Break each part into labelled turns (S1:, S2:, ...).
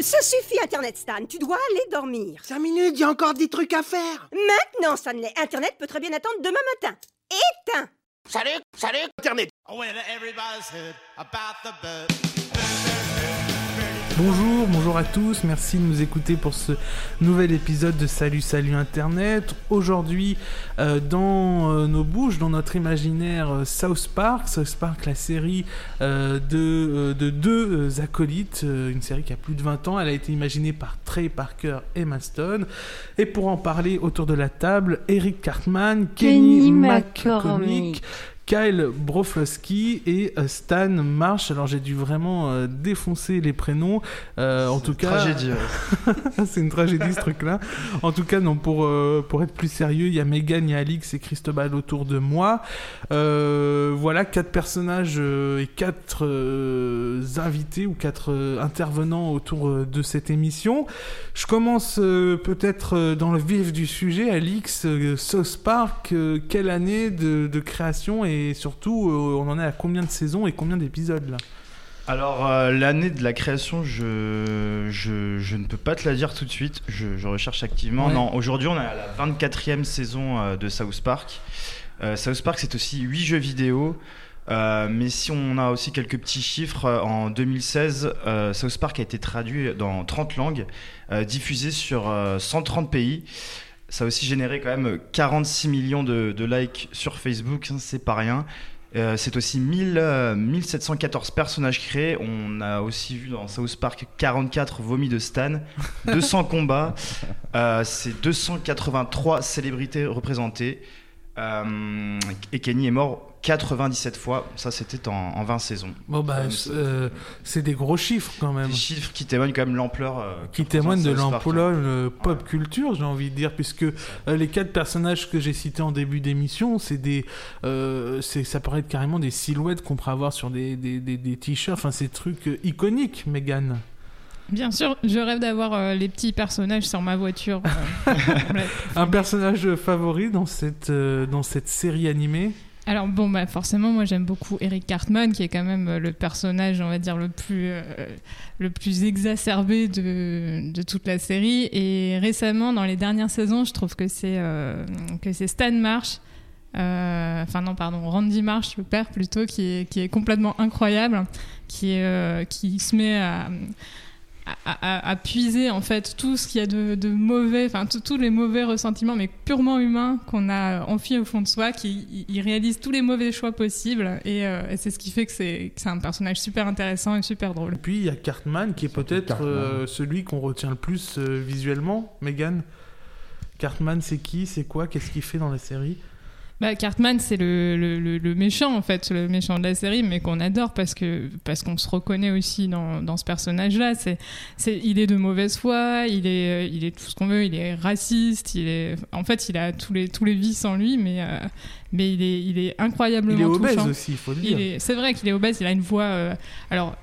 S1: Ça suffit, Internet Stan, tu dois aller dormir.
S2: Cinq minutes, il y a encore des trucs à faire.
S1: Maintenant, Stanley, Internet peut très bien attendre demain matin. Éteins
S2: Salut, salut, Internet.
S3: Bonjour, bonjour à tous, merci de nous écouter pour ce nouvel épisode de Salut Salut Internet. Aujourd'hui, euh, dans euh, nos bouches, dans notre imaginaire, euh, South Park, South Park, la série euh, de, euh, de deux acolytes, une série qui a plus de 20 ans, elle a été imaginée par Trey Parker et Maston. Et pour en parler autour de la table, Eric Cartman, Kenny, McCormick. Kyle Broflovski et euh, Stan Marsh. Alors j'ai dû vraiment euh, défoncer les prénoms. Euh, en tout cas,
S4: Tragédie. ouais.
S3: c'est une tragédie ce truc-là. En tout cas, non, pour, euh, pour être plus sérieux, il y a Megan, il y a Alix et Cristobal autour de moi. Voilà, quatre personnages et quatre invités ou quatre intervenants autour de cette émission. Je commence peut-être dans le vif du sujet. Alix, South Park, quelle année de, de création et surtout, euh, on en est à combien de saisons et combien d'épisodes là?
S4: Alors, euh, l'année de la création, je, je, je ne peux pas te la dire tout de suite. Je, je recherche activement.
S3: Ouais.
S4: Non, aujourd'hui, on est à la 24e saison euh, de South Park. Euh, South Park, c'est aussi 8 jeux vidéo. Euh, mais si on a aussi quelques petits chiffres, en 2016, euh, South Park a été traduit dans 30 langues, diffusé sur euh, 130 pays. Ça a aussi généré quand même 46 millions de, de likes sur Facebook, hein, c'est pas rien. Euh, c'est aussi 1000, euh, 1714 personnages créés. On a aussi vu dans South Park 44 vomis de Stan, 200 combats, euh, c'est 283 célébrités représentées. Euh, et Kenny est mort 97 fois. Ça, c'était en, en 20 saisons.
S3: Bon bah, c'est euh, c'est des gros chiffres quand même.
S4: Des chiffres qui témoignent quand même l'ampleur. euh,
S3: qui
S4: que
S3: témoigne de euh, pop culture, j'ai envie de dire, puisque euh, les quatre personnages que j'ai cités en début d'émission, c'est des, euh, ça paraît être carrément des silhouettes qu'on pourrait avoir sur des, des, des, des t-shirts, enfin ces trucs euh, iconiques, Megan.
S5: Bien sûr, je rêve d'avoir euh, les petits personnages sur ma voiture. euh.
S3: Un personnage favori dans cette, euh, dans cette série animée?
S5: Alors bon, bah forcément, moi j'aime beaucoup Eric Cartman, qui est quand même le personnage, on va dire, le plus, euh, le plus exacerbé de, de toute la série. Et récemment, dans les dernières saisons, je trouve que c'est euh, que c'est Stan Marsh. euh, Enfin non, pardon, Randy Marsh, le père plutôt, qui est, qui est complètement incroyable, qui, est, qui se met à, à, à- à puiser en fait tout ce qu'il y a de, de mauvais, enfin tous les mauvais ressentiments, mais purement humains qu'on a enfuis au fond de soi, qui il- il réalise tous les mauvais choix possibles, et, euh, et c'est ce qui fait que c'est un personnage super intéressant et super drôle.
S3: Et puis il y a Cartman qui est peut-être euh, celui qu'on retient le plus euh, visuellement, Megan. Cartman, c'est qui? C'est quoi? Qu'est-ce qu'il fait dans la série?
S5: Bah, Cartman, c'est le, le, le- le méchant, en fait, le méchant de la série, mais qu'on adore parce que parce qu'on se reconnaît aussi dans, dans ce personnage-là. C'est, c'est, il est de mauvaise foi, il est, euh, il est tout ce qu'on veut, il est raciste, il est, en fait, il a tous les, tous les vices en lui, mais, euh, mais il est, il est incroyablement
S3: Il est obèse
S5: touchant.
S3: aussi, il faut le dire.
S5: C'est vrai qu'il est obèse, il a une voix, euh, alors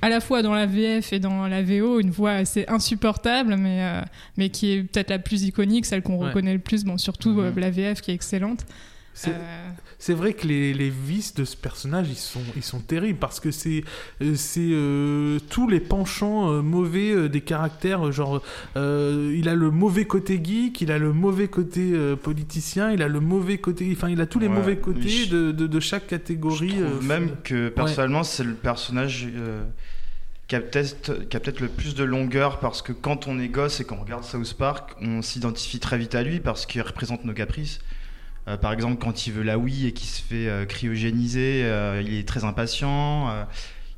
S5: à la fois dans la VF et dans la VO, une voix assez insupportable, mais, euh, mais qui est peut-être la plus iconique, celle qu'on
S3: Ouais.
S5: reconnaît le plus, bon, surtout euh, la VF qui est excellente.
S3: C'est-
S5: Euh,
S3: C'est vrai que les, les vices de ce personnage, ils sont, ils sont terribles parce que c'est euh, euh, tous les penchants euh, mauvais euh, des caractères. Genre, euh, il a le mauvais côté geek, il a le mauvais côté euh, politicien, il a le mauvais côté. Enfin, il a tous les
S4: Ouais,
S3: mauvais côtés
S4: je-
S3: de, de, de chaque
S4: Je
S3: catégorie.
S4: trouve
S3: euh,
S4: même que personnellement, c'est le personnage euh, qui a peut-être qui a peut-être le plus de longueur parce que quand on est gosse et qu'on regarde South Park, on s'identifie très vite à lui parce qu'il représente nos caprices. Euh, par exemple, quand il veut la Wii et qu'il se fait euh, cryogéniser, euh, il est très impatient.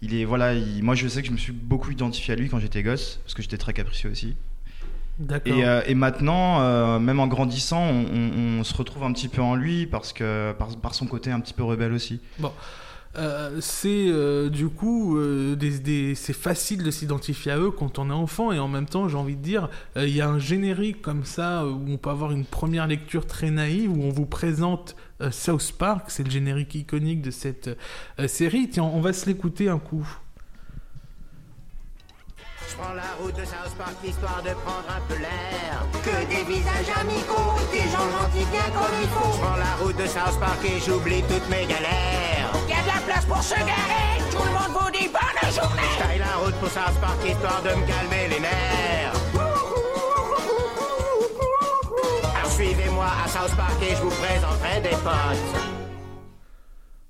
S4: il est voilà, il- moi je sais que je me suis beaucoup identifié à lui quand j'étais gosse parce que j'étais très capricieux aussi. Et, et maintenant, même en grandissant, on, on- on se retrouve un petit peu en lui parce que par, par son côté un petit peu rebelle aussi.
S3: Euh, c'est euh, du coup euh, des, des- c'est facile de s'identifier à eux quand on est enfant et en même temps j'ai envie de dire euh, il y a un générique comme ça euh, où on peut avoir une première lecture très naïve où on vous présente South Park c'est le générique iconique de cette série tiens on va se l'écouter un coup
S6: Je prends la route de South Park histoire de prendre un peu l'air. Que des visages amicaux, des gens gentils bien comme il faut. Je prends la route de South Park et j'oublie toutes mes galères. Place pour se garer. Tout le monde vous dit bonne journée. Je taille la route pour South Park histoire de me calmer les nerfs. Alors suivez-moi à South Park et je vous présenterai des potes.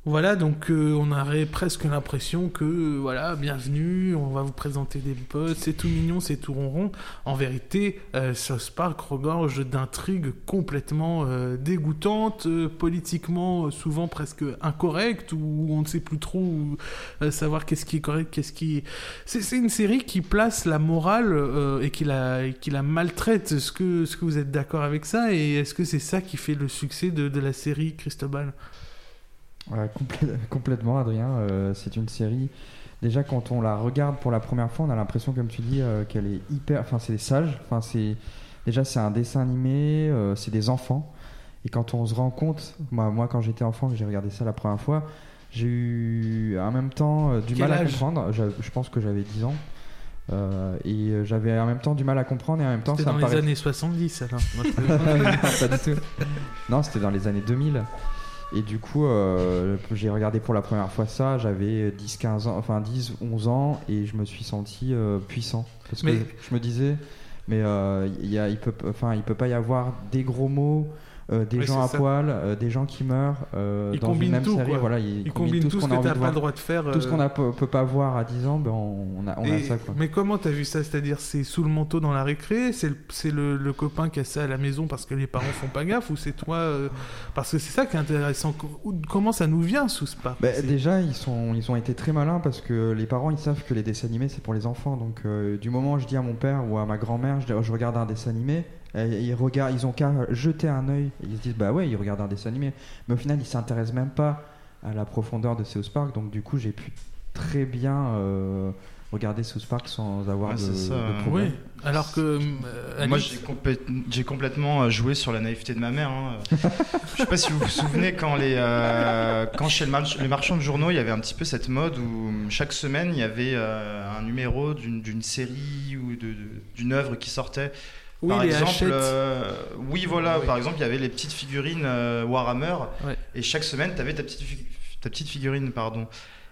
S3: Voilà, donc euh, on aurait presque l'impression que, euh, voilà, bienvenue, on va vous présenter des potes, c'est tout mignon, c'est tout ronron. En vérité, euh, South Park regorge d'intrigues complètement euh, dégoûtantes, politiquement souvent presque incorrectes, où on ne sait plus trop savoir qu'est-ce qui est correct, qu'est-ce qui est... C'est une série qui place la morale et qui la, maltraite. Est-ce que, est-ce que vous êtes d'accord avec ça Et est-ce que c'est ça qui fait le succès de, de la série Cristobal?
S7: Complètement, Adrien. Euh, c'est une série. Déjà, quand on la regarde pour la première fois, on a l'impression, comme tu dis, euh, qu'elle est hyper. Enfin, c'est sage. Enfin, c'est déjà c'est un dessin animé. euh, c'est des enfants. Et quand on se rend compte, moi, moi quand j'étais enfant, que j'ai regardé ça la première fois, j'ai eu en même temps du
S3: Quel
S7: mal à comprendre. Je pense que j'avais 10 ans. Euh, et j'avais en même temps du mal à comprendre et en même temps
S3: C'était
S7: ça
S3: dans
S7: me
S3: les
S7: paraissait
S3: années 70, alors. Moi, je
S7: non, pas du tout. Non, c'était dans les années 2000. Et du coup, euh, j'ai regardé pour la première fois ça, j'avais 10, 15 ans, enfin 10, 11 ans, et je me suis senti euh, puissant. Parce que
S3: Mais-
S7: je me disais, mais euh, il y a, il peut, enfin, il peut pas y avoir des gros mots, euh, des gens à
S3: ça.
S7: poil, euh, des gens qui meurent euh, dans une même
S3: tout,
S7: série.
S3: quoi.
S7: Voilà, il,
S3: Il combine tout ce
S7: qu'on
S3: que
S7: a envie
S3: t'as
S7: de
S3: pas le droit de faire.
S7: Tout ce qu'on ne peut, pas voir à 10 ans, ben on, a, on a
S3: Et-
S7: ça. Quoi.
S3: Mais comment t'as vu ça? C'est-à-dire, c'est sous le manteau dans la récré? C'est le, c'est le, le copain qui a ça à la maison parce que les parents font pas gaffe? Ou c'est toi Parce que c'est ça qui est intéressant. Comment ça nous vient sous ce pas?
S7: Bah, déjà, ils, sont, ils ont été très malins parce que les parents ils savent que les dessins animés c'est pour les enfants. Donc, du moment où je dis à mon père ou à ma grand-mère, je, je regarde un dessin animé, ils, regardent, ils ont qu'à jeter un œil et ils se disent bah ouais, ils regardent un dessin animé. Mais au final, ils s'intéressent même pas à la profondeur de South Park. Donc, du coup, j'ai pu très bien euh, regarder South Park sans avoir
S4: Ouais,
S7: de,
S4: c'est ça,
S7: de problème.
S3: Oui. Alors que. euh,
S4: Moi, j'ai complè- j'ai complètement euh, joué sur la naïveté de ma mère. hein. Je sais pas si vous vous souvenez quand, les, euh, quand chez le mar- les marchands de journaux, il y avait un petit peu cette mode où chaque semaine, il y avait euh, un numéro d'une d'une série ou de- de- d'une œuvre qui sortait.
S3: Oui,
S4: par
S3: les
S4: exemple, euh, oui, voilà.
S3: Oui.
S4: Par exemple, il y avait les petites figurines euh, Warhammer,
S3: Ouais.
S4: et chaque semaine, tu avais ta petite, fi- ta petite figurine, pardon.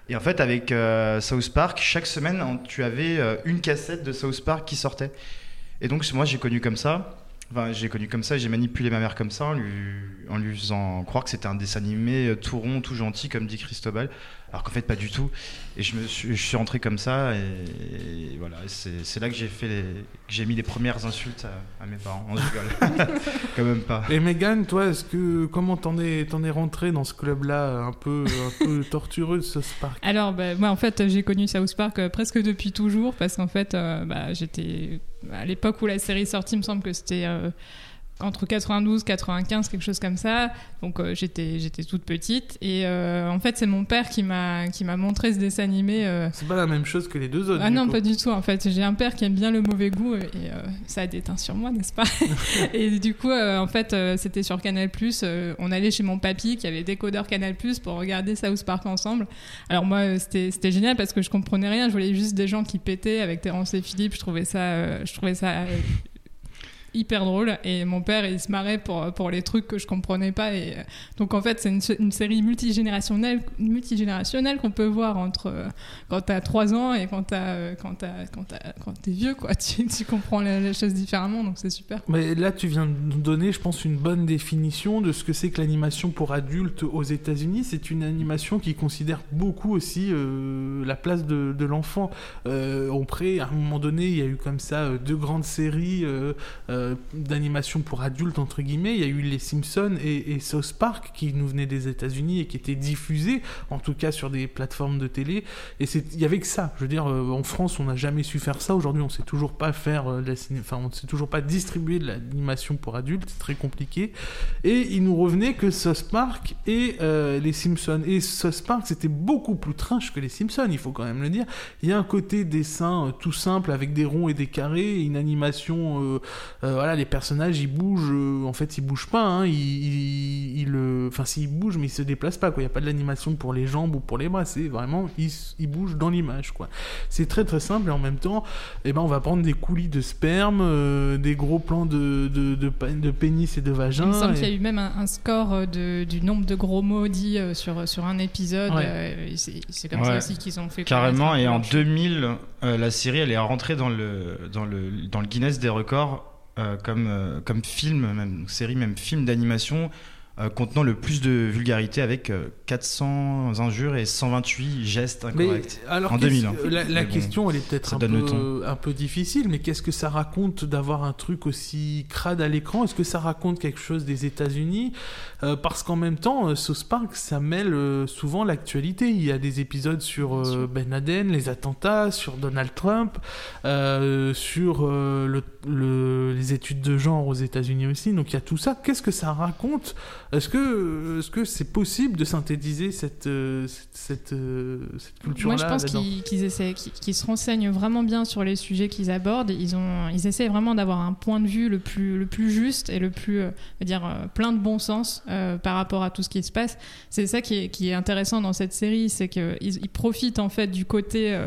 S4: Et en fait, avec euh, South Park, chaque semaine, tu avais une cassette de South Park qui sortait. Et donc, moi, j'ai connu comme ça. Enfin, j'ai connu comme ça, j'ai manipulé ma mère comme ça en lui, en lui faisant croire que c'était un dessin animé tout rond, tout gentil, comme dit Cristobal. Alors qu'en fait, pas du tout. Et je, me suis, je suis rentré comme ça, et, et voilà, c'est c'est là que j'ai fait les- que j'ai mis les premières insultes à, à mes parents. On se rigole. Quand même pas.
S3: Et Megan, toi, est-ce que comment t'en es, t'en es rentré dans ce club-là un peu, un peu tortureux de South Park
S5: Alors, bah, moi, en fait, j'ai connu South Park euh, presque depuis toujours parce qu'en fait, euh, bah, j'étais à l'époque où la série est sortie, il me semble que c'était euh, entre 92, 95, quelque chose comme ça. Donc, euh, j'étais, j'étais toute petite et euh, en fait, c'est mon père qui m'a, qui m'a montré ce dessin animé. euh,
S3: C'est pas la même chose que les deux autres.
S5: ah non,
S3: coup.
S5: pas du tout. En fait, j'ai un père qui aime bien le mauvais goût et euh, ça a déteint sur moi, n'est-ce pas? Et du coup, en fait, c'était sur Canal+. on allait chez mon papy qui avait décodeur Canal+, pour regarder South Park ensemble. Alors moi, c'était c'était génial parce que je comprenais rien. Je voyais juste des gens qui pétaient avec Terence et Philippe. Je trouvais ça, je trouvais ça hyper drôle et mon père il se marrait pour, pour les trucs que je comprenais pas et euh, donc en fait c'est une, série multigénérationnelle multigénérationnelle qu'on peut voir entre euh, quand t'as 3 ans et euh, quand t'as quand t'as quand t'es vieux quoi tu, tu comprends la, la chose différemment donc c'est super
S3: Mais là, tu viens de donner, je pense, une bonne définition de ce que c'est que l'animation pour adultes aux États-Unis. C'est une animation qui considère beaucoup aussi la place de, l'enfant. Euh, à un moment donné, il y a eu comme ça deux grandes séries euh, d'animation pour adultes entre guillemets. Il y a eu les Simpsons et, et South Park qui nous venaient des États-Unis et qui étaient diffusés, en tout cas sur des plateformes de télé. Et il y avait que ça. Je veux dire, euh, en France, on n'a jamais su faire ça. Aujourd'hui, on sait toujours pas faire euh, la ciné- enfin, on sait toujours pas distribuer de l'animation pour adultes. C'est très compliqué. Et il nous revenait que South Park et les Simpsons. Et South Park, c'était beaucoup plus trinche que les Simpsons, il faut quand même le dire. Il y a un côté dessin tout simple avec des ronds et des carrés, une animation euh, voilà, les personnages ils bougent, euh, en fait ils bougent pas, hein, ils, ils, ils, euh, enfin s'ils bougent mais ils se déplacent pas quoi. Il y a pas de l'animation pour les jambes ou pour les bras, c'est vraiment ils, ils bougent dans l'image quoi. C'est très très simple et en même temps, eh ben on va prendre des coulis de sperme, euh, des gros plans de de, de, pénis et de vagin.
S5: Il me semble
S3: et-
S5: qu'il y a eu même un, un score de, du nombre de gros mots dits sur, sur un épisode.
S3: Ouais.
S5: euh, c'est c'est comme ça aussi qu'ils ont fait.
S4: Carrément, et en
S5: peu leur
S4: 2000, euh, la série elle est rentrée dans le, dans le, dans le Guinness des records comme, euh, comme film, même série, même film d'animation euh, contenant le plus de vulgarité avec euh, 400 injures et 128 gestes
S3: Mais
S4: incorrects.
S3: alors,
S4: En
S3: qu'est-ce-
S4: 2000, hein.
S3: la, la
S4: Mais bon,
S3: question, elle est peut-être un, peu, un peu difficile, mais qu'est-ce que ça raconte d'avoir un truc aussi crade à l'écran? Est-ce que ça raconte quelque chose des États-Unis? Euh, Parce qu'en même temps, euh, South Park, ça mêle euh, souvent l'actualité. Il y a des épisodes sur euh, Ben Laden, les attentats, sur Donald Trump, euh, sur euh, le, le- les études de genre aux États-Unis aussi. Donc il y a tout ça. Qu'est-ce que ça raconte Est-ce que est-ce que c'est possible de synthétiser cette euh, cette, cette, euh, cette culture-là
S5: Moi, je pense qu'ils essaient, qu'ils se renseignent vraiment bien sur les sujets qu'ils abordent. Ils ont, ils essaient vraiment d'avoir un point de vue le plus, le plus juste et le plus, euh, dire, plein de bon sens euh, par rapport à tout ce qui se passe. C'est ça qui est, qui est intéressant dans cette série, c'est qu'ils ils profitent en fait du côté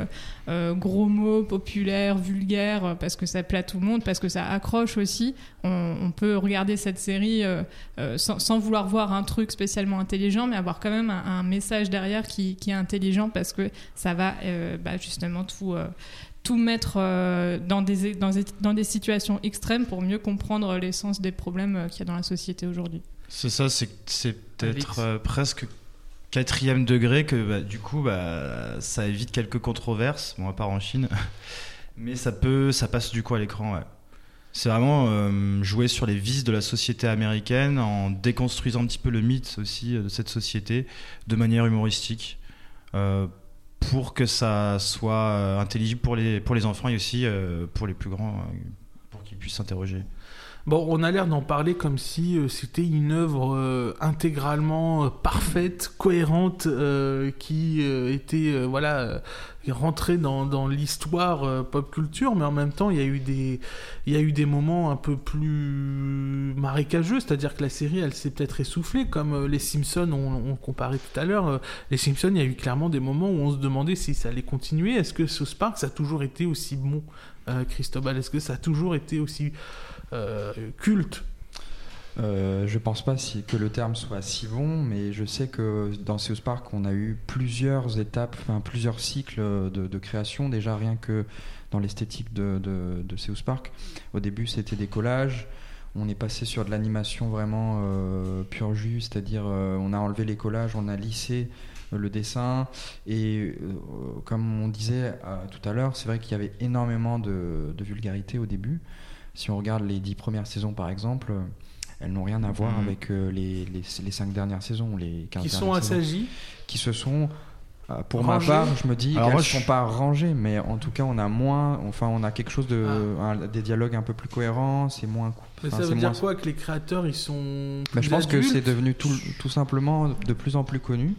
S5: euh, gros mots, populaire, vulgaire, parce que ça plaît à tout le monde, parce que ça accroche aussi. On, on peut regarder cette série sans, sans vouloir voir un truc spécialement intelligent, mais avoir quand même un, un message derrière qui, qui est intelligent parce que ça va euh, bah, justement tout, euh, tout mettre euh, dans, des, dans, des, dans des situations extrêmes pour mieux comprendre l'essence des problèmes qu'il y a dans la société aujourd'hui.
S4: C'est ça, c'est c'est peut-être euh, presque quatrième degré que bah, du coup bah, ça évite quelques controverses, bon à part en Chine, mais ça peut, ça passe du coup à l'écran. Ouais. C'est vraiment euh, jouer sur les vices de la société américaine en déconstruisant un petit peu le mythe aussi euh, de cette société de manière humoristique. euh, pour que ça soit intelligible pour les, pour les enfants et aussi pour les plus grands, pour qu'ils puissent s'interroger.
S3: Bon, on a l'air d'en parler comme si euh, c'était une œuvre euh, intégralement euh, parfaite, cohérente, qui était voilà rentrée dans, l'histoire pop culture, mais en même temps, il y a eu des il y a eu des moments un peu plus marécageux, c'est-à-dire que la série, elle s'est peut-être essoufflée, comme les Simpsons, on, comparait tout à l'heure. les Simpsons, il y a eu clairement des moments où on se demandait si ça allait continuer. Est-ce que South Park, ça a toujours été aussi bon, Christobal Est-ce que ça a toujours été aussi culte
S7: Euh, je pense pas que le terme soit si bon, mais je sais que dans South Park, on a eu plusieurs étapes, plusieurs cycles de, création. Déjà, rien que dans l'esthétique de, de, Park. Au début, c'était des collages. On est passé sur de l'animation vraiment euh, pur jus, c'est-à-dire euh, on a enlevé les collages, on a lissé euh, le dessin. Et euh, comme on disait euh, tout à l'heure, c'est vrai qu'il y avait énormément de vulgarité au début. Si on regarde les dix premières saisons, par exemple, elles n'ont rien à voir
S4: Mhm.
S7: avec euh, les, les, les cinq dernières saisons les 15
S3: qui sont assagis
S7: qui se sont euh, pour ma part, je me dis qu'elles ne sont
S4: je-
S7: pas rangées, mais en tout cas, on a moins, enfin, on a quelque chose de,
S3: Ah.
S7: un- des dialogues un peu plus cohérents, c'est moins.
S3: Mais ça veut dire
S7: moins-
S3: quoi que les créateurs ils sont
S7: Bah, je pense que c'est devenu tout, tout simplement de plus en plus connu.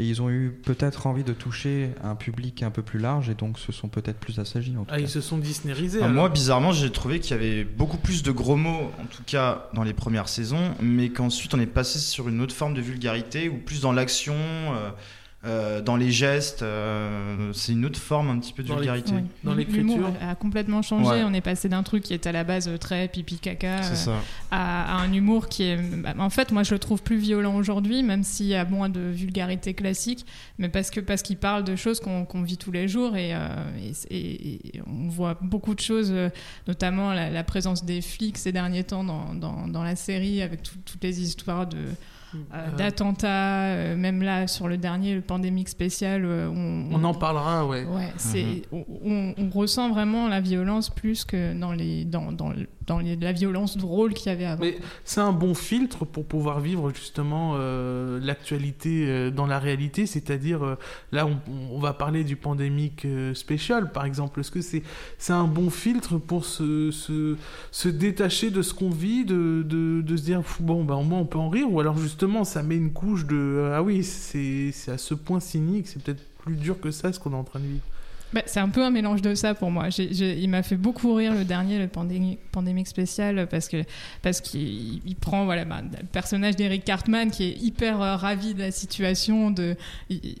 S7: Et ils ont eu peut-être envie de toucher un public un peu plus large et donc se sont peut-être plus assagis en tout
S3: Ah,
S7: cas.
S3: ils se sont disnérisés.
S4: Ah, moi, bizarrement, j'ai trouvé qu'il y avait beaucoup plus de gros mots, en tout cas dans les premières saisons, mais qu'ensuite on est passé sur une autre forme de vulgarité, ou plus dans l'action, euh, euh, dans les gestes. euh, c'est une autre forme un petit peu de
S3: Dans
S4: vulgarité.
S5: Ouais.
S3: Dans
S5: L'humour
S3: l'écriture.
S5: a a complètement changé.
S4: Ouais.
S5: On est passé d'un truc qui était à la base euh, très pipi caca euh, à, à un humour qui est. bah, En fait, moi, je le trouve plus violent aujourd'hui, même s'il y a moins de vulgarité classique, mais parce que parce qu'il parle de choses qu'on vit tous les jours et, euh, et- et- et on voit beaucoup de choses, notamment la, la présence des flics ces derniers temps dans, dans, dans la série avec tout- toutes les histoires de euh,
S3: Euh,
S5: d'attentats, euh, même là sur le dernier, le pandémique spécial, euh, on,
S3: on en parlera, ouais.
S5: Ouais, c'est
S4: Mhm.
S5: on, on- ressent vraiment la violence plus que dans les dans dans, dans les- la violence drôle qu'il y avait avant.
S3: Mais c'est un bon filtre pour pouvoir vivre justement euh, l'actualité euh, dans la réalité, c'est-à-dire euh, là on, on va parler du pandémique euh, spécial par exemple. Est-ce que c'est c'est un bon filtre pour se, se, se détacher de ce qu'on vit, de, de, de se dire bon bah au moins on peut en rire ou alors justement ça met une couche de ah oui c'est à ce point cynique, c'est peut-être plus dur que ça ce qu'on est en train de vivre.
S5: Bah, c'est un peu un mélange de ça pour moi. Il m'a fait beaucoup rire le dernier, le pandémique spécial, parce que parce qu'il il prend voilà bah, le personnage d'Eric Cartman qui est hyper euh, ravi de la situation.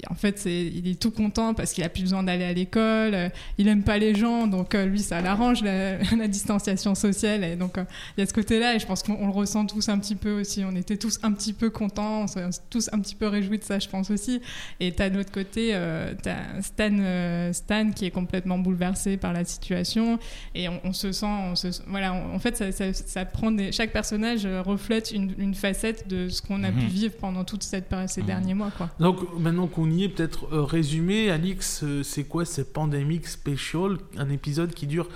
S5: En fait, il est tout content parce qu'il a plus besoin d'aller à l'école. euh, il aime pas les gens, donc euh, lui ça l'arrange la, distanciation sociale. Et donc il y a ce côté-là, et je pense qu'on on le ressent tous un petit peu aussi. On était tous un petit peu contents, on s'est tous un petit peu réjouis de ça, je pense aussi. Et t'as de l'autre côté, t'as Stan, qui est complètement bouleversé par la situation et on, on se sent, on se, voilà, on- en fait, ça, ça- ça prend des, chaque personnage euh, reflète une, une facette de ce qu'on a
S4: Mhm.
S5: pu vivre pendant toute cette période, ces
S4: Mhm.
S5: derniers mois, quoi.
S3: Donc maintenant qu'on y est, peut-être euh, résumé, Alix, euh, c'est quoi ce Pandemic Special Un épisode qui dure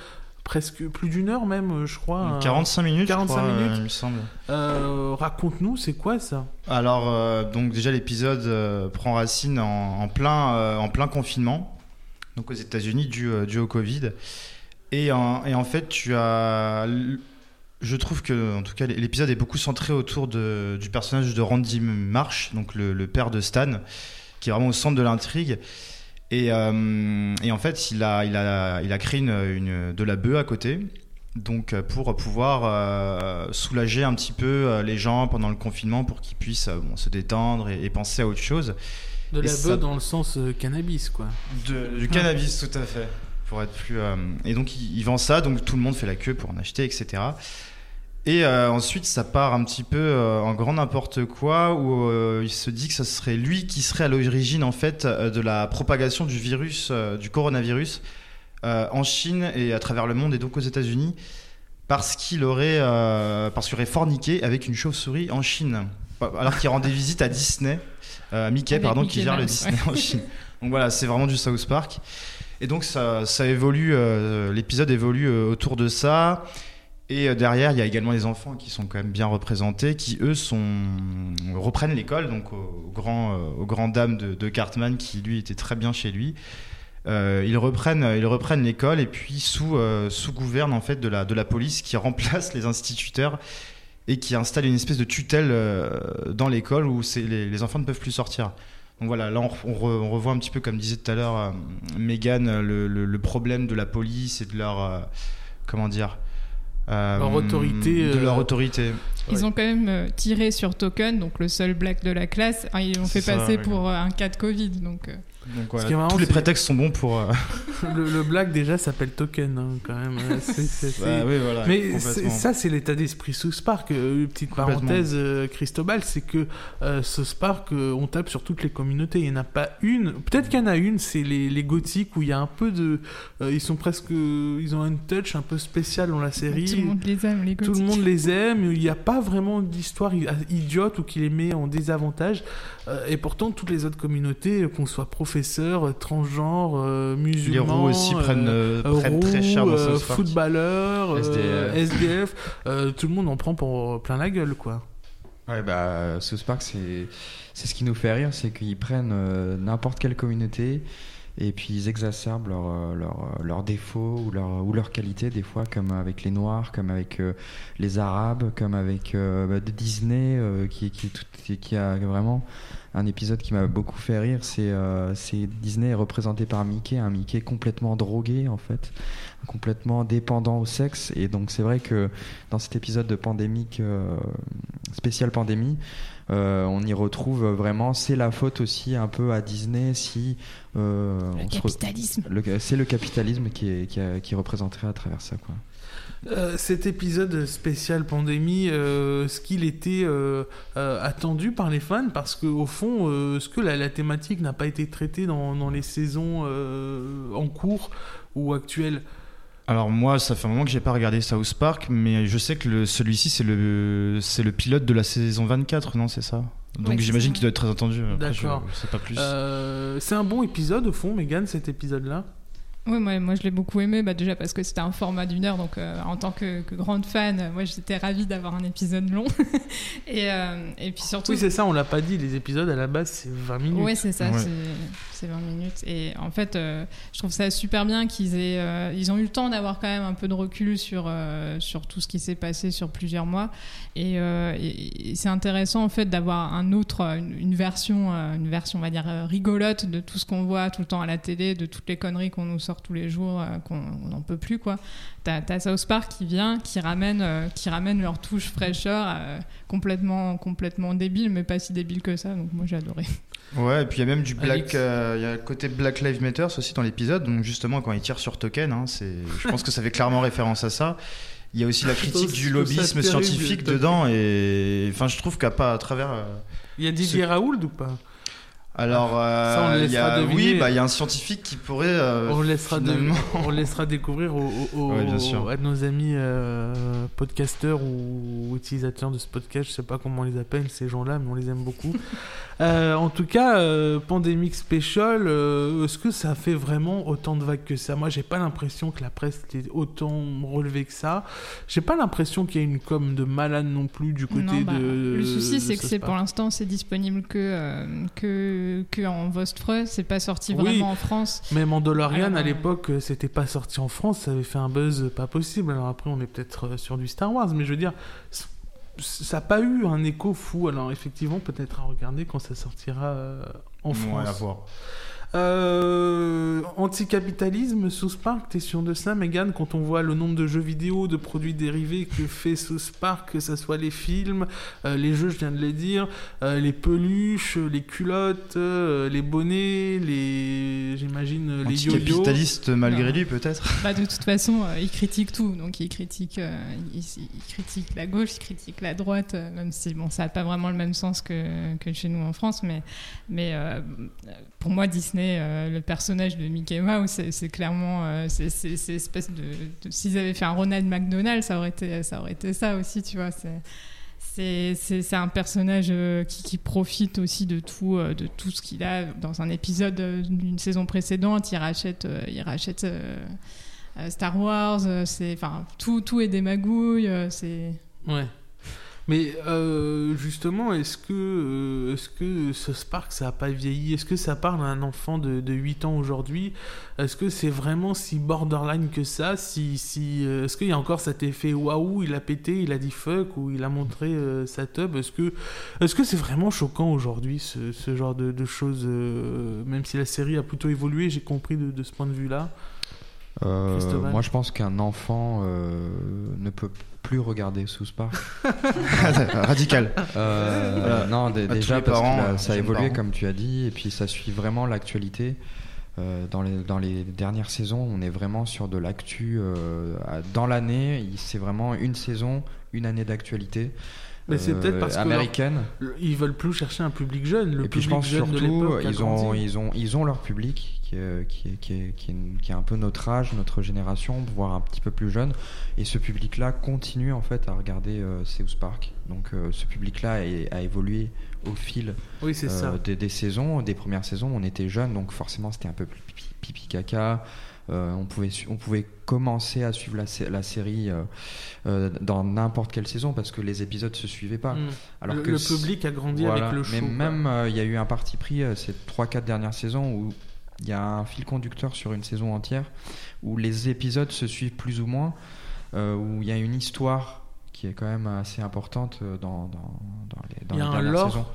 S3: presque plus d'une heure même, euh, je crois. un-
S4: 45 minutes,
S3: 45
S4: je crois,
S3: minutes.
S4: euh, il me semble.
S3: Euh, Raconte-nous, c'est quoi ça?
S4: Alors, euh, donc déjà, l'épisode euh, prend racine en, en plein, euh, en plein confinement, donc aux États-Unis, dû, euh, dû au Covid. Et en, et en fait, tu as. Je trouve que, en tout cas, l'épisode est beaucoup centré autour de, du personnage de Randy Marsh, donc le, père de Stan, qui est vraiment au centre de l'intrigue. Et, euh, et en fait, il a, il a, il a créé une, une- de la bœuf à côté, donc euh, pour pouvoir soulager un petit peu les gens pendant le confinement, pour qu'ils puissent se détendre et penser à autre chose.
S3: De la
S4: ça-
S3: bœuf dans le sens euh, cannabis, quoi.
S4: De- du cannabis, tout à fait. Pour être plus. euh, Et donc, il, il vend ça, donc tout le monde fait la queue pour en acheter, etc. Et euh, ensuite, ça part un petit peu euh, en grand n'importe quoi, où euh, il se dit que ce serait lui qui serait à l'origine, en fait, euh, de la propagation du virus, euh, du coronavirus, euh, en Chine et à travers le monde, et donc aux États-Unis, parce qu'il aurait, euh, parce qu'il aurait forniqué avec une chauve-souris en Chine, alors qu'il rendait visite à Disney, euh, Mickey,
S5: Avec
S4: pardon,
S5: Mickey
S4: qui gère le Disney en Chine. Donc voilà, c'est vraiment du South Park. Et donc ça, ça évolue, euh, l'épisode évolue euh, autour de ça. Et derrière, il y a également les enfants qui sont quand même bien représentés, qui eux sont reprennent l'école, donc au grand, aux grandes dames de, de Cartman qui lui était très bien chez lui. Euh, ils reprennent, ils reprennent l'école et puis sous euh, sous gouverne en fait de la de la police qui remplace les instituteurs et qui installe une espèce de tutelle euh, dans l'école où les, les enfants ne peuvent plus sortir. Donc voilà, là on, re- on re- on revoit un petit peu comme disait tout à l'heure euh, Megan euh, le, le- le problème de la police et de leur euh, comment dire euh,
S3: Leur autorité,
S4: de leur
S3: euh,
S4: autorité.
S5: Ils ont quand même euh, tiré sur Token, donc le seul black de la classe. Ah, Ils l'ont fait
S4: ça,
S5: passer pour un cas de Covid, donc.
S4: Donc
S3: marrant,
S4: tous les prétextes sont bons pour. euh,
S3: le, le black déjà s'appelle Token, hein, quand même.
S4: Bah oui, voilà,
S3: Mais ça, c'est l'état d'esprit South Park. Euh, petite parenthèse, euh, Cristobal, c'est que euh, South Park, euh, on tape sur toutes les communautés. Il n'y en a pas une. Peut-être qu'il y en a une, c'est les, les gothiques où il y a un peu de. euh, ils sont presque. Ils ont une touch un peu spéciale dans la série.
S5: Tout le monde les aime, les
S3: Tout le
S5: gothiques.
S3: monde les aime, il n'y a pas vraiment d'histoire idiote ou qui les met en désavantage. Euh, et pourtant, toutes les autres communautés, qu'on soit professeur, euh, transgenre, euh,
S4: les
S3: musulmans,
S4: roues aussi
S3: euh,
S4: prennent, euh,
S3: euh,
S4: prennent très
S3: roux,
S4: cher dans
S3: euh, euh,
S4: SDF.
S3: SDF, euh, tout le monde en prend pour plein la gueule, quoi.
S7: Ouais, bah, South Park, c'est c'est ce qui nous fait rire, c'est qu'ils prennent euh, n'importe quelle communauté et puis ils exacerbent leurs euh, leurs, euh, défauts ou leurs ou leurs qualités, des fois, comme avec les Noirs, comme avec euh, les Arabes, comme avec bah, Disney, qui, qui, qui- a vraiment un épisode qui m'a beaucoup fait rire. C'est Disney est représenté par Mickey, un Mickey complètement drogué, en fait, complètement dépendant au sexe. Et donc, c'est vrai que dans cet épisode de pandémique, spécial pandémie, on y retrouve vraiment, c'est la faute aussi un peu à Disney si euh,
S5: Le
S7: on se re-
S5: capitalisme.
S7: c'est le capitalisme qui est, qui, a- qui représenterait à travers ça quoi.
S3: Euh, cet épisode spécial pandémie, euh, est-ce qu'il était euh, euh, attendu par les fans? Parce que au fond, euh, est-ce que la, la thématique n'a pas été traitée dans, dans les saisons euh, en cours ou actuelles?
S4: Alors moi, ça fait un moment que j'ai pas regardé South Park, mais je sais que celui-ci c'est le c'est le pilote de la saison 24, non C'est ça? Donc
S5: Ouais,
S4: j'imagine qu'il doit être très attendu.
S3: D'accord.
S4: Je sais pas plus.
S3: Euh, C'est un bon épisode au fond, Megan, cet épisode-là?
S5: Ouais, moi, moi je l'ai beaucoup aimé, bah, déjà parce que c'était un format d'une heure, donc euh, en tant que, que grande fan, euh, moi j'étais ravie d'avoir un épisode long. et, euh, et puis surtout.
S3: Oui, c'est ça, on l'a pas dit, les épisodes à la base c'est 20 minutes.
S5: Ouais, c'est ça,
S4: Ouais.
S5: c'est- c'est 20 minutes. Et en fait, euh, je trouve ça super bien qu'ils aient. euh, ils ont eu le temps d'avoir quand même un peu de recul sur, euh, sur tout ce qui s'est passé sur plusieurs mois. Et, euh, et- et c'est intéressant en fait d'avoir un autre, une, une version, euh, une version, on va dire, rigolote de tout ce qu'on voit tout le temps à la télé, de toutes les conneries qu'on nous sort tous les jours, euh, qu'on on n'en peut plus, quoi. T'as as South Park qui vient, qui ramène, euh, qui ramène leur touche fraîcheur, euh, complètement, complètement débile, mais pas si débile que ça. Donc moi j'ai adoré.
S4: Ouais, et puis il y a même du. Black, euh, il y a le côté Black Lives Matter aussi dans l'épisode, donc justement quand il tire sur Token, hein, c'est, je pense que ça fait clairement référence à ça. Il y a aussi la critique du lobbyisme scientifique dedans, et enfin je trouve qu'à pas à travers. euh,
S3: Il y a Didier Raoult ou pas?
S4: Alors,
S3: Ça, on le
S4: euh, il y a,
S3: laissera deviner.
S4: oui, bah il y a un scientifique qui pourrait. euh,
S3: on, laissera de-
S4: finalement-
S3: on laissera découvrir aux, aux- aux-
S4: Ouais, bien sûr.
S3: à nos amis euh, podcasteurs ou utilisateurs de ce podcast, je sais pas comment on les appelle ces gens-là, mais on les aime beaucoup. Euh, en tout cas, euh, Pandemic Special, euh, est-ce que ça fait vraiment autant de vagues que ça? Moi, j'ai pas l'impression que la presse était autant relevée que ça. J'ai pas l'impression qu'il y ait une com de malade non plus du côté
S5: Non, bah,
S3: de.
S5: le souci,
S3: de
S5: c'est que c'est pour l'instant, c'est disponible que, euh, que, que en Vostre. C'est pas sorti
S3: Oui.
S5: vraiment en France.
S3: Mais Mandalorian,
S5: Alors,
S3: à
S5: euh,
S3: l'époque, euh, c'était pas sorti en France, ça avait fait un buzz pas possible. Alors après, on est peut-être euh, sur du Star Wars, mais je veux dire, ça n'a pas eu un écho fou. Alors effectivement, peut-être à regarder quand ça sortira euh, en
S4: Ouais,
S3: France.
S4: à voir.
S3: Euh, anticapitalisme, South Park, t'es sûr de ça, Megan Quand on voit le nombre de jeux vidéo, de produits dérivés que fait South Park, que ce soit les films, euh, les jeux, je viens de les dire, euh, les peluches, les culottes, euh, les bonnets, les, j'imagine, les yo-yo.
S4: Anticapitaliste malgré lui, peut-être.
S5: Bah, de toute façon, euh, il critique tout. Donc, il critique, euh, il, il critique la gauche, il critique la droite, euh, même si bon, ça n'a pas vraiment le même sens que, que chez nous en France. Mais, mais euh, pour moi, Disney, euh, le personnage de Mickey Mouse, c'est clairement. euh, c'est espèce de. S'ils avaient fait un Ronald McDonald, ça aurait été ça, aurait été ça aussi, tu vois. C'est. Un personnage euh, qui, profite aussi de tout, de tout ce qu'il a dans un épisode d'une saison précédente. Il rachète, il rachète Star Wars. C'est, enfin, tout, tout est des magouilles. C'est.
S3: Ouais. Mais euh, justement, est-ce que, euh, est-ce que ce Spark, ça a pas vieilli? Est-ce que ça parle à un enfant de, de 8 ans aujourd'hui? Est-ce que c'est vraiment si borderline que ça? Si, si, euh, Est-ce qu'il y a encore cet effet waouh, il a pété, il a dit fuck ou il a montré sa tub Est-ce que est-ce que c'est vraiment choquant aujourd'hui ce, ce genre de, de choses Même si la série a plutôt évolué, j'ai compris de, de ce point de vue-là?
S7: Euh, moi, je pense qu'un enfant euh, ne peut plus regarder South Park.
S4: Radical.
S7: Euh,
S4: Voilà.
S7: Non, déjà parce
S4: parents,
S7: que là,
S4: euh,
S7: ça a évolué
S4: parents.
S7: comme tu as dit, et puis ça suit vraiment l'actualité. Euh, dans, les, dans les dernières saisons, on est vraiment sur de l'actu euh, dans l'année. C'est vraiment une saison, une année d'actualité.
S3: Mais c'est peut-être parce que
S7: américaine.
S3: Le- Ils veulent plus chercher un public jeune. Le
S7: et puis je pense
S3: jeune
S7: surtout, ils ont, ils, ont, ils ont leur public qui est, qui, est, qui, est, qui, est, qui est un peu notre âge, notre génération, voire un petit peu plus jeune. Et ce public-là continue en fait à regarder euh, South Park. Donc euh, ce public-là a évolué au fil
S3: Oui,
S7: euh,
S3: ça.
S7: des, des saisons, des premières saisons. On était jeunes, donc forcément c'était un peu plus pipi, pipi caca. Euh, on, pouvait, on pouvait commencer à suivre la, sé- la série euh, euh, dans n'importe quelle saison parce que les épisodes se suivaient pas.
S3: Mm.
S7: Alors
S3: le,
S7: que
S3: le public a grandi
S7: voilà.
S3: avec le show.
S7: Mais même, euh, il y a eu un parti pris euh, ces 3-4 dernières saisons où il y a un fil conducteur sur une saison entière, où les épisodes se suivent plus ou moins, euh, où il y a une histoire qui est quand même assez importante euh, dans, dans, dans les, dans
S3: Il y a
S7: les
S3: un
S7: dernières
S3: lore,
S7: saisons.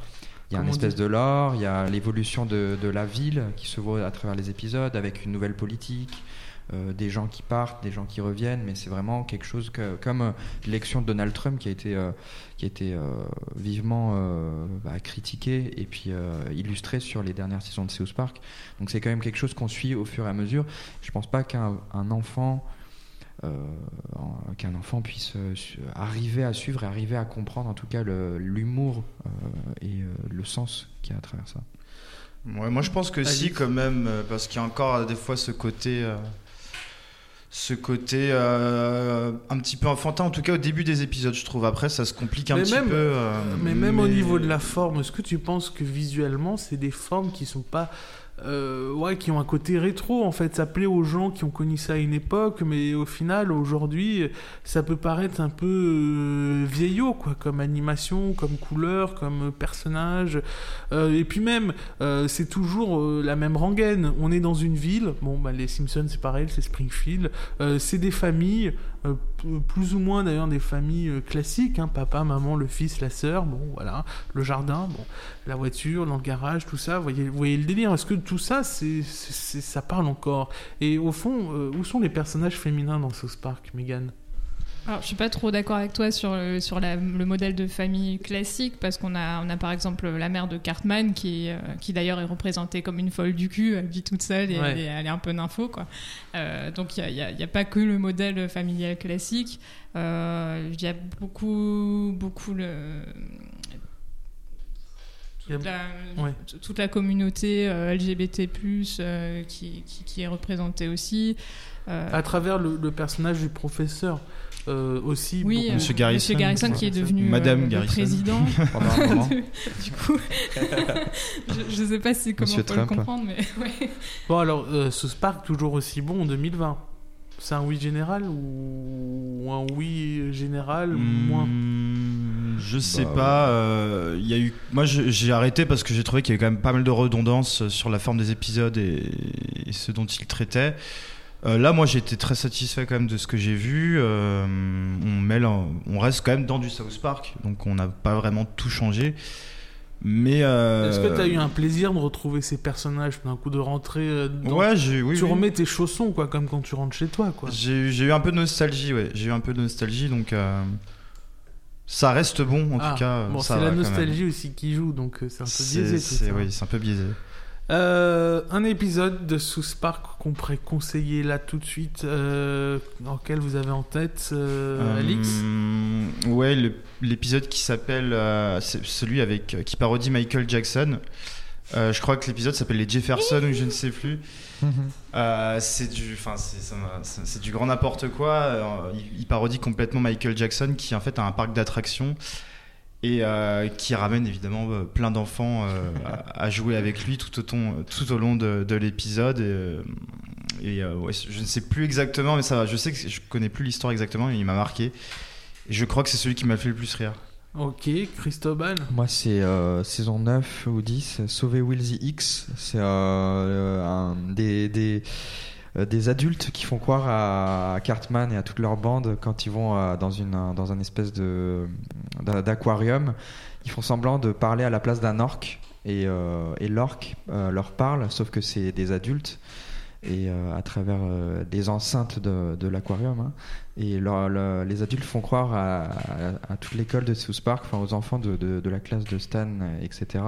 S7: Il y a une espèce de lore, il y a l'évolution de, de la ville qui se voit à travers les épisodes avec une nouvelle politique, euh, des gens qui partent, des gens qui reviennent, mais c'est vraiment quelque chose que, comme euh, l'élection de Donald Trump qui a été, euh, qui a été euh, vivement euh, bah, critiquée et puis euh, illustrée sur les dernières saisons de South Park. Donc c'est quand même quelque chose qu'on suit au fur et à mesure. Je pense pas qu'un un enfant euh, en- qu'un enfant puisse euh, arriver à suivre et arriver à comprendre en tout cas l'humour euh, et euh, le sens qu'il y a à travers ça.
S4: Ouais, moi je pense que si quand même, parce qu'il y a encore des fois ce côté, euh, ce côté euh, un petit peu enfantin, en tout cas au début des épisodes, je trouve. Après, ça se complique un
S3: Mais
S4: petit
S3: même-
S4: peu. euh,
S3: Mais même au niveau de la forme, est-ce que tu penses que visuellement, c'est des formes qui sont pas euh, ouais, qui ont un côté rétro en fait. Ça plaît aux gens qui ont connu ça à une époque, mais au final, aujourd'hui, ça peut paraître un peu euh, vieillot, quoi, comme animation, comme couleur, comme personnage. Euh, et puis même, c'est toujours la même rengaine. On est dans une ville, bon, bah, les Simpsons, c'est pareil, c'est Springfield. C'est des familles, euh, plus ou moins d'ailleurs des familles euh, classiques, hein, papa, maman, le fils, la sœur, bon, voilà, le jardin, bon, la voiture, dans le garage, tout ça. Vous voyez, vous voyez le délire. Est-ce que tout ça, c'est- ça parle encore? Et au fond, euh, où sont les personnages féminins dans South Park, Megan
S5: Alors, je suis pas trop d'accord avec toi sur, le, sur la- le modèle de famille classique parce qu'on a, on a par exemple la mère de Cartman qui, euh, qui d'ailleurs est représentée comme une folle du cul, elle vit toute seule et
S3: Ouais.
S5: elle, est, elle est un peu nympho quoi. Euh, donc il n'y a, il y a pas que le modèle familial classique, Euh, il y a beaucoup, beaucoup le. Toute la,
S3: Ouais.
S5: toute la communauté euh, LGBT+, euh, qui, qui, qui est représentée aussi. Euh,
S3: À travers le, le personnage du professeur euh, aussi.
S5: oui,
S3: beaucoup-
S5: euh,
S4: Monsieur Garrison.
S5: Monsieur Garrison qui est devenu
S4: Madame
S5: euh, le
S4: Garrison.
S5: président. Du coup, je, je sais pas si comment
S7: Monsieur
S5: on peut
S7: Trump.
S5: le comprendre, mais ouais.
S3: Bon, alors, euh, ce Spark toujours aussi bon en 2020. C'est un oui général ou un oui général moins
S4: Hmm, Je sais
S7: Bah,
S4: pas. euh, Il y a eu. Moi, j'ai arrêté parce que j'ai trouvé qu'il y avait quand même pas mal de redondance sur la forme des épisodes et, et ce dont ils traitaient. Euh, là, moi, j'ai été très satisfait quand même de ce que j'ai vu. Euh, on mêle, un- on reste quand même dans du South Park, donc on n'a pas vraiment tout changé. Mais euh,
S3: Est-ce que tu as eu un plaisir de retrouver ces personnages d'un coup de rentrer dans...
S4: Ouais, j'ai oui.
S3: Tu
S4: oui.
S3: remets tes chaussons, quoi, comme quand tu rentres chez toi, quoi.
S4: J'ai eu- j'ai eu un peu de nostalgie, ouais. J'ai eu un peu de nostalgie, donc ça reste bon en
S3: Ah,
S4: tout cas.
S3: bon,
S4: ça
S3: c'est
S4: va
S3: la nostalgie aussi qui joue, donc c'est un peu
S4: C'est
S3: biaisé
S4: c'est-
S3: ça.
S4: oui, c'est un peu biaisé.
S3: Euh, un épisode de South Park qu'on pourrait conseiller là tout de suite, euh, dans lequel vous avez en tête euh, Alix?
S4: Euh, Ouais, le- l'épisode qui s'appelle euh, celui avec euh, qui parodie Michael Jackson. Euh, je crois que l'épisode s'appelle les Jefferson ou je ne sais plus. Euh, c'est du, enfin c'est du grand n'importe quoi. Euh, il, il parodie complètement Michael Jackson qui en fait a un parc d'attractions et euh, qui ramène évidemment euh, plein d'enfants euh, à, à jouer avec lui tout au, ton- tout au long de, de l'épisode. Et, et, ouais, je ne sais plus exactement, mais ça va. Je sais que je connais plus l'histoire exactement, mais il m'a marqué. Et je crois que c'est celui qui m'a fait le plus rire.
S3: Ok, Cristobal
S7: Moi, c'est euh, saison 9 ou 10, Sauver Wilsey X. C'est euh, un- des, des, des adultes qui font croire à, Cartman et à toute leur bande quand ils vont euh, dans, une, dans un espèce de, d'a- d'aquarium. Ils font semblant de parler à la place d'un orque. Et, euh, l'orque euh, leur parle, sauf que c'est des adultes. Et euh, à travers euh, des enceintes de, l'aquarium. hein. Et les adultes font croire à, toute l'école de South Park, enfin aux enfants de, la classe de Stan, euh, etc.,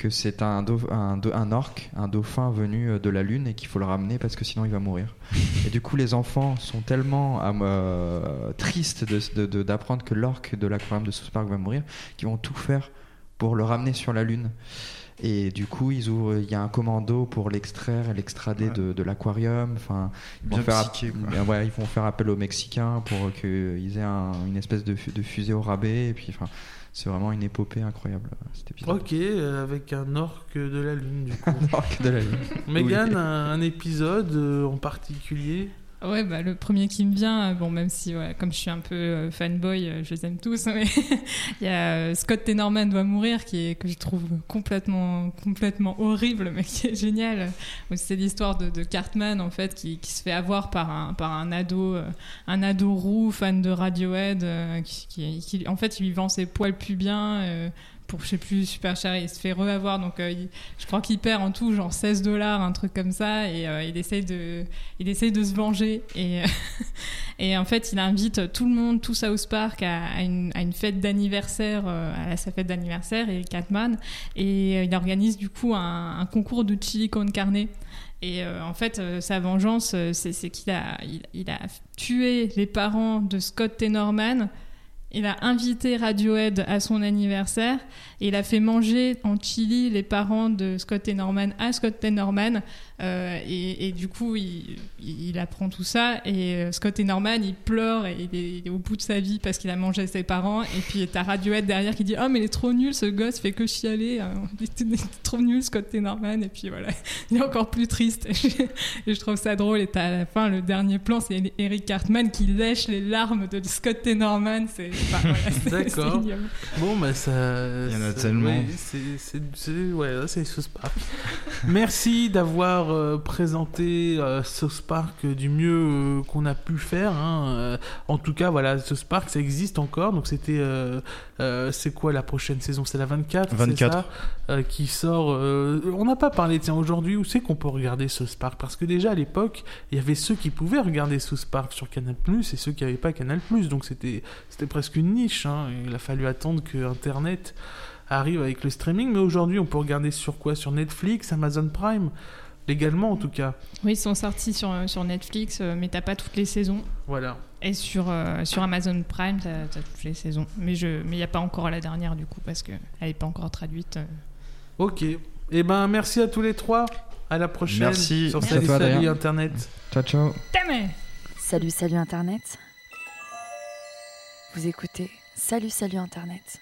S7: que c'est un, un, un orque, un dauphin venu euh, de la Lune et qu'il faut le ramener parce que sinon il va mourir. et du coup, les enfants sont tellement euh, tristes d'apprendre que l'orque de l'aquarium de South Park va mourir qu'ils vont tout faire pour le ramener sur la Lune. Et du coup, ils ouvrent, il y a un commando pour l'extraire et l'extrader
S4: Ouais.
S7: de, de l'aquarium. Enfin, ils vont, faire,
S4: psyché, quoi.
S7: ouais, ils vont faire appel aux Mexicains pour qu'ils aient un- une espèce de, fu- de fusée au rabais. Et puis, enfin, c'est vraiment une épopée incroyable cet épisode.
S3: Ok, euh, avec un orque de la Lune, du coup.
S7: Orque de la Lune.
S3: Megan, un, un épisode euh, en particulier?
S5: Ouais, bah, le premier qui me vient, euh, bon, même si, ouais, comme je suis un peu euh, fanboy, euh, je les aime tous, mais il y a Scott Tenorman doit mourir, qui est, que je trouve complètement, complètement horrible, mais qui est génial. C'est l'histoire de, Cartman, en fait, qui, qui se fait avoir par un, par un ado, un ado roux, fan de Radiohead, qui, qui, en fait, il lui vend ses poils pubiens, euh, pour, je sais plus, super cher, il se fait re-avoir, donc euh, je crois qu'il perd en tout genre 16 dollars, un truc comme ça, et euh, il essaye de, il de se venger et, et en fait il invite tout le monde, tout South Park à, une, à une fête d'anniversaire, euh, à sa fête d'anniversaire et Catman et euh, il organise du coup un, concours de chili con carne. Et euh, en fait, euh, sa vengeance, euh, c'est qu'il a, il a tué les parents de Scott Tenorman Il a invité Radiohead à son anniversaire et il a fait manger en Chili les parents de Scott et à Scott et. Euh, et, et du coup, il, il apprend tout ça. Et euh, Scott et Norman, il pleure et il est, il est au bout de sa vie parce qu'il a mangé ses parents. Et puis t'as Radiohead derrière qui dit Oh, mais il est trop nul, ce gosse fait que chialer. hein. Il est- il est trop nul, Scott et Norman. Et puis voilà, il est encore plus triste. et je trouve ça drôle. Et t'as à la fin, le dernier plan, c'est Eric Cartman qui lèche les larmes de Scott et Norman. C'est enfin, voilà, c'est-
S3: D'accord. Bon, bah ça.
S4: Il y en a tellement.
S3: c'est- ouais, là, c'est Park. Merci d'avoir euh, présenté euh, South Park du mieux euh, qu'on a pu faire. hein. Euh, en tout cas, voilà, South Park, ça existe encore. Donc, c'était. euh, euh, c'est quoi la prochaine saison? C'est la 24 c'est
S4: 24.
S3: ça Euh, qui sort. euh, on n'a pas parlé, tiens, aujourd'hui, où c'est qu'on peut regarder South Park Parce que déjà à l'époque, il y avait ceux qui pouvaient regarder South Park sur Canal et ceux qui n'avaient pas Canal Donc, c'était c'était presque une niche. hein. Il a fallu attendre que Internet arrive avec le streaming. Mais aujourd'hui, on peut regarder sur quoi? Sur Netflix, Amazon Prime Légalement, en tout cas.
S5: Oui, ils sont sortis sur, sur Netflix, euh, mais t'as pas toutes les saisons.
S3: Voilà.
S5: Et sur, euh, sur Amazon Prime, t'as as toutes les saisons. Mais il mais n'y a pas encore la dernière, du coup, parce qu'elle n'est pas encore traduite. euh.
S3: Ok. Eh ben, merci à tous les trois. À la prochaine.
S4: Merci.
S3: Sur
S7: Merci à
S3: Salut,
S7: toi,
S3: Salut. Internet.
S7: Ciao, ciao.
S8: Salut, salut Internet. Vous écoutez Salut, salut Internet